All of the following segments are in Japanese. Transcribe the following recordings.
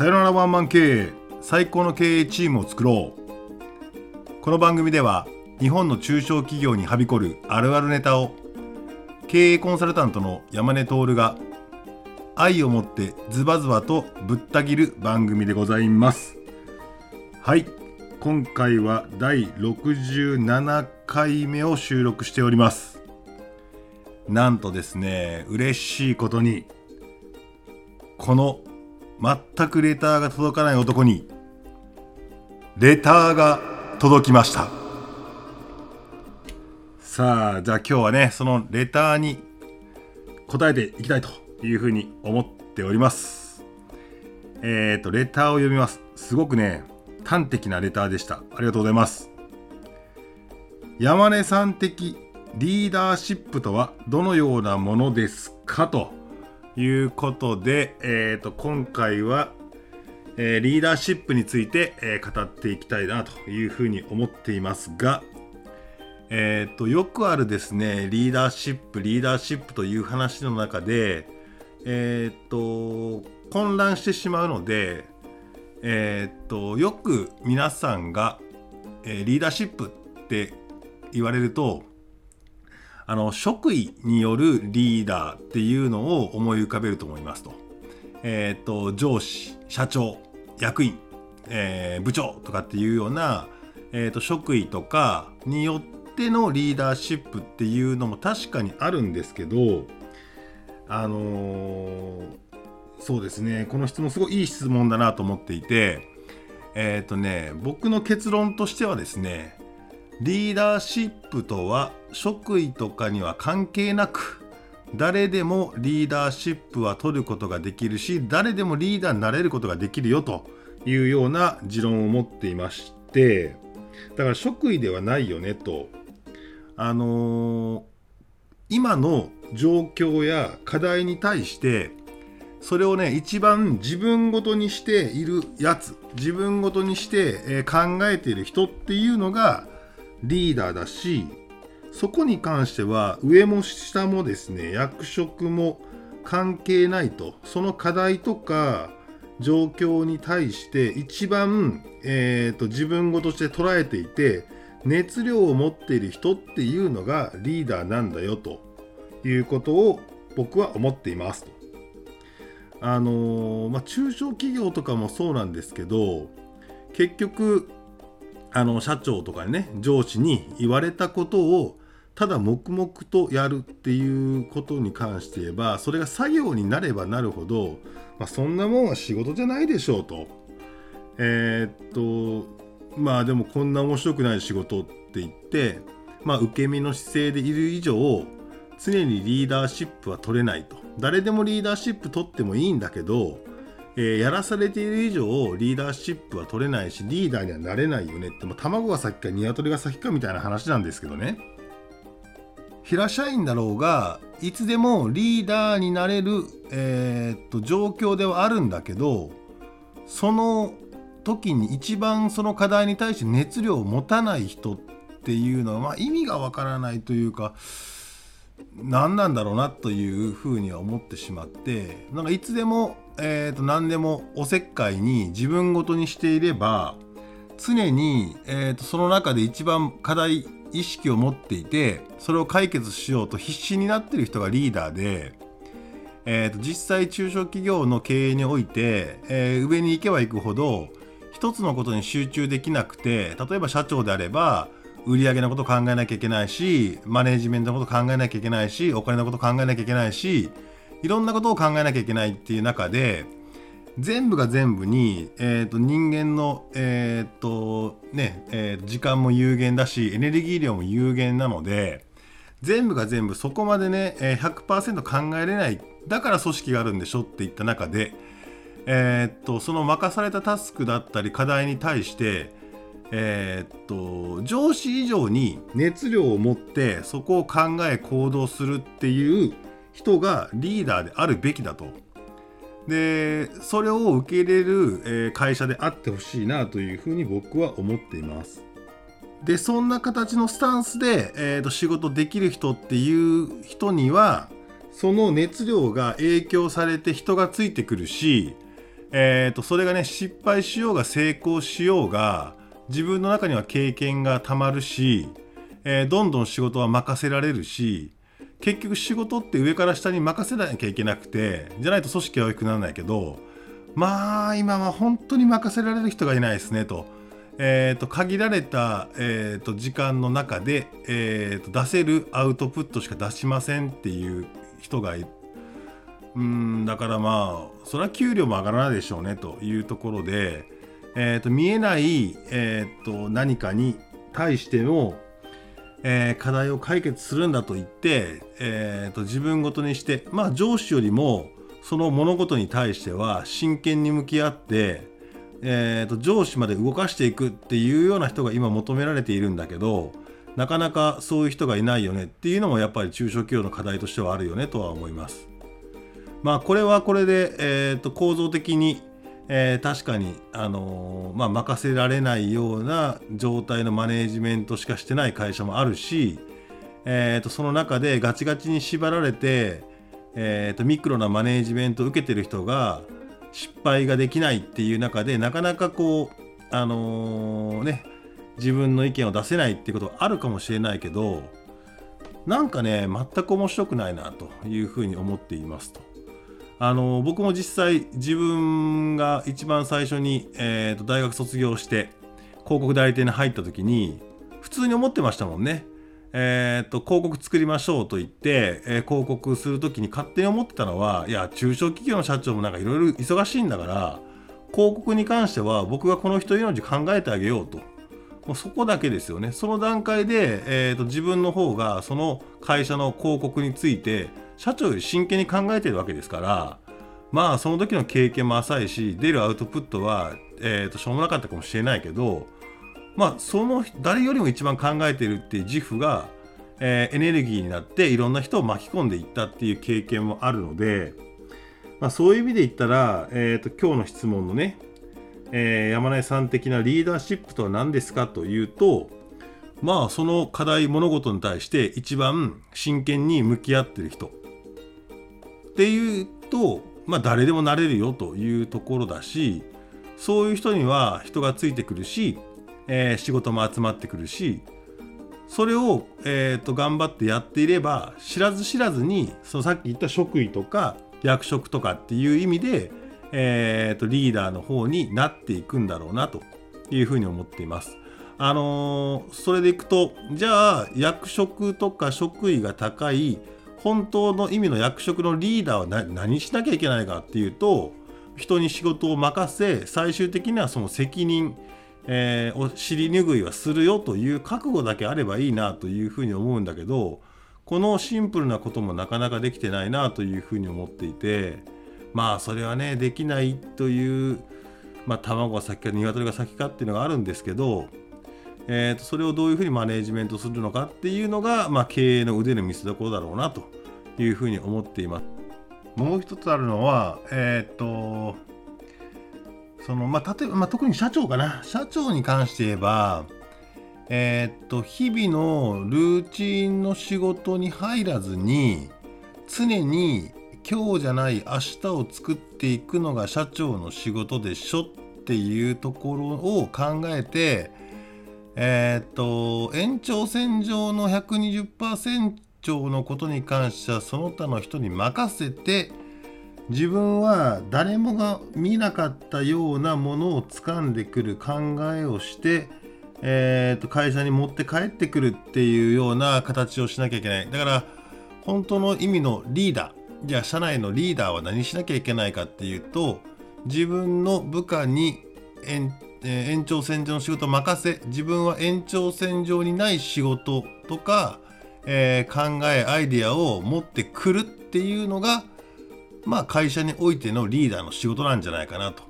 さよならワンマン経営最高の経営チームを作ろう。この番組では日本の中小企業にはびこるあるあるネタを経営コンサルタントの山根徹が愛を持ってズバズバとぶった切る番組でございます。はい。今回は第67回目を収録しております。なんとですね嬉しいことにこの全くレターが届かない男にレターが届きました。さあじゃあ今日はねそのレターに答えていきたいというふうに思っております。えっ、ー、とレターを読みます。すごくね端的なレターでした。ありがとうございます。山根さん的リーダーシップとはどのようなものですかと。いうことで、えー、と今回は、えー、リーダーシップについて、えー、語っていきたいなというふうに思っていますが、えー、とよくあるですねリーダーシップリーダーシップという話の中で、えー、と混乱してしまうので、えー、とよく皆さんが、えリーダーシップって言われるとあの職位によるリーダーっていうのを思い浮かべると思いますと。えっ、ー、と上司社長役員、えー、部長とかっていうような、えーと、職位とかによってのリーダーシップっていうのも確かにあるんですけどあのー、そうですねこの質問すごいいい質問だなと思っていてえっ、ー、とね僕の結論としてはですねリーダーシップとは職位とかには関係なく誰でもリーダーシップは取ることができるし誰でもリーダーになれることができるよというような持論を持っていましてだから職位ではないよねと。あのー、今の状況や課題に対してそれをね一番自分ごとにしているやつ自分ごとにして、えー、考えている人っていうのがリーダーだしそこに関しては上も下もですね役職も関係ないとその課題とか状況に対して一番、えーと、自分ごとして捉えていて熱量を持っている人っていうのがリーダーなんだよということを僕は思っていますと。あのー、まあ、中小企業とかもそうなんですけど結局あの社長とかね上司に言われたことをただ黙々とやるっていうことに関して言えばそれが作業になればなるほど、まあ、そんなもんは仕事じゃないでしょうと。えー、っとまあでもこんな面白くない仕事って言ってまあ受け身の姿勢でいる以上常にリーダーシップは取れないと誰でもリーダーシップ取ってもいいんだけどえー、やらされている以上リーダーシップは取れないしリーダーにはなれないよねって。もう卵が先か鶏が先かみたいな話なんですけどね。平社員だろうがいつでもリーダーになれる、えー、っと状況ではあるんだけどその時に一番その課題に対して熱量を持たない人っていうのは、まあ、意味がわからないというか何なんだろうなというふうには思ってしまってなんかいつでもえー、と何でもおせっかいに自分ごとにしていれば常に、えー、とその中で一番課題意識を持っていてそれを解決しようと必死になってる人がリーダーで、えー、と実際中小企業の経営において、えー、上に行けば行くほど一つのことに集中できなくて例えば社長であれば売上のこと考えなきゃいけないしマネジメントのこと考えなきゃいけないしお金のこと考えなきゃいけないしいろんなことを考えなきゃいけないっていう中で全部が全部に、えーと、人間の、えーとねえー、時間も有限だしエネルギー量も有限なので全部が全部そこまでね、100%考えれないだから組織があるんでしょって言った中で、えー、とその任されたタスクだったり課題に対してえー、と上司以上に熱量を持ってそこを考え行動するっていう人がリーダーであるべきだと。でそれを受け入れる、えー、会社であってほしいなというふうに僕は思っています。でそんな形のスタンスで、えーと、仕事できる人っていう人にはその熱量が影響されて人がついてくるし、えーと、それがね失敗しようが成功しようが自分の中には経験がたまるし、えー、どんどん仕事は任せられるし結局仕事って上から下に任せなきゃいけなくてじゃないと組織は大きくならないけどまあ今は本当に任せられる人がいないですねと。えーと、限られた、えーと、時間の中で、えーと、出せるアウトプットしか出しませんっていう人がい。うんだからまあそれは給料も上がらないでしょうねというところで、えー、と見えない、えー、と何かに対しての、えー、課題を解決するんだと言って、えー、と自分ごとにしてまあ上司よりもその物事に対しては真剣に向き合って、えー、と上司まで動かしていくっていうような人が今求められているんだけどなかなかそういう人がいないよねっていうのもやっぱり中小企業の課題としてはあるよねとは思います。まあこれはこれで、えー、と構造的に、えー、確かに、あのー、まあ、任せられないような状態のマネージメントしかしてない会社もあるし、えー、とその中でガチガチに縛られて、えー、とミクロなマネージメントを受けてる人が失敗ができないっていう中でなかなかこうあのー、ね自分の意見を出せないっていうことあるかもしれないけどなんかね全く面白くないなというふうに思っていますと。あの僕も実際自分が一番最初に、えー、と大学卒業して広告代理店に入った時に普通に思ってましたもんね。えー、と広告作りましょうと言って、えー、広告する時に勝手に思ってたのはいや中小企業の社長もなんかいろいろ忙しいんだから広告に関しては僕がこの人命考えてあげようともうそこだけですよねその段階で、えー、と自分の方がその会社の広告について社長より真剣に考えてるわけですからまあその時の経験も浅いし出るアウトプットは、えー、としょうもなかったかもしれないけどまあ、その誰よりも一番考えてるっていう自負が、えー、エネルギーになっていろんな人を巻き込んでいったっていう経験もあるので、まあ、そういう意味で言ったら、えーと、今日の質問のね、えー、山根さん的なリーダーシップとは何ですかというとまあその課題物事に対して一番真剣に向き合ってる人。っていうとまあ誰でもなれるよというところだしそういう人には人がついてくるしえー、仕事も集まってくるしそれを、えーと、頑張ってやっていれば知らず知らずにそのさっき言った職位とか役職とかっていう意味で、えーと、リーダーの方になっていくんだろうなというふうに思っています。あのー、それでいくとじゃあ役職とか職位が高い本当の意味の役職のリーダーは何しなきゃいけないかっていうと人に仕事を任せ最終的にはその責任えー、お尻拭いはするよという覚悟だけあればいいなというふうに思うんだけどこのシンプルなこともなかなかできてないなというふうに思っていてまあそれはねできないという、まあ、卵が先か鶏が先かっていうのがあるんですけど、えー、とそれをどういうふうにマネージメントするのかっていうのが、まあ、経営の腕の見せ所だろうなというふうに思っています。もう一つあるのは、えっ、ー、とそのまあ、例えば、まあ、特に社長かな社長に関して言えばえー、っと日々のルーチンの仕事に入らずに常に今日じゃない明日を作っていくのが社長の仕事でしょっていうところを考えてえー、っと延長線上の120%のことに関してはその他の人に任せて自分は誰もが見なかったようなものを掴んでくる考えをして、えー、と会社に持って帰ってくるっていうような形をしなきゃいけない。だから本当の意味のリーダーじゃあ社内のリーダーは何しなきゃいけないかっていうと自分の部下に延,、えー、延長線上の仕事任せ。自分は延長線上にない仕事とか、えー、考えアイデアを持ってくるっていうのがまあ、会社においてのリーダーの仕事なんじゃないかなと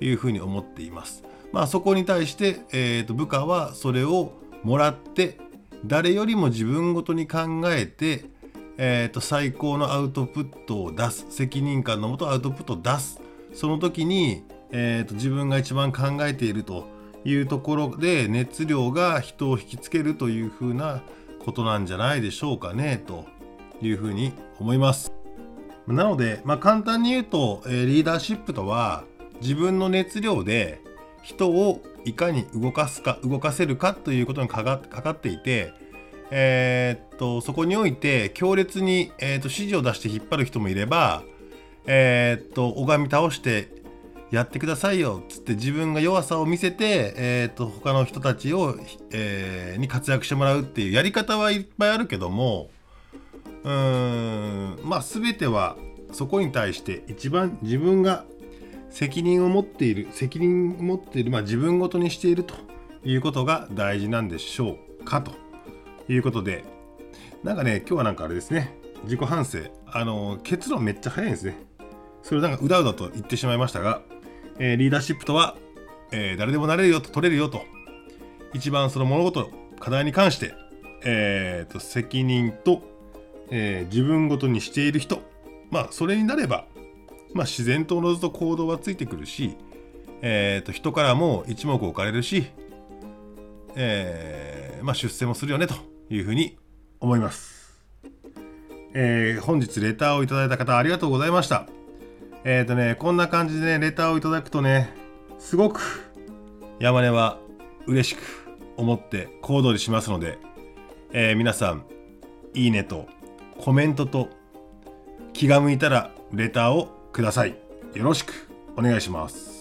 いうふうに思っています。まあ、そこに対して、えー、と部下はそれをもらって誰よりも自分ごとに考えて、えー、と最高のアウトプットを出す。責任感のもとアウトプットを出す。その時に、えー、と自分が一番考えているというところで熱量が人を引きつけるというふうなことなんじゃないでしょうかねというふうに思います。なので、まあ、簡単に言うと、えー、リーダーシップとは自分の熱量で人をいかに動かすか動かせるかということにかかかかっていて、えー、っとそこにおいて強烈に、えー、っと指示を出して引っ張る人もいれば、えー、っと拝み倒してやってくださいよっつって自分が弱さを見せて、えー、と他の人たちを、えー、に活躍してもらうっていうやり方はいっぱいあるけどもうーんまあ全てはそこに対して一番自分が責任を持っている責任を持っている、まあ、自分ごとにしているということが大事なんでしょうかということでなんかね今日はなんかあれですね自己反省。あの結論めっちゃ早いんですね。それなんかうだうだと言ってしまいましたがえー、リーダーシップとは、えー、誰でもなれるよと取れるよと一番その物事課題に関して、えーと、責任と、えー、自分ごとにしている人まあそれになれば、まあ、自然とおのずと行動はついてくるし、えーと、人からも一目置かれるし、えーまあ、出世もするよねというふうに思います。えー、本日レターをいただいた方ありがとうございました。えっ、ー、とね、こんな感じでね、レターをいただくとね、すごく山根は嬉しく思って行動にしますので、えー、皆さん、いいねとコメントと気が向いたらレターをください。よろしくお願いします。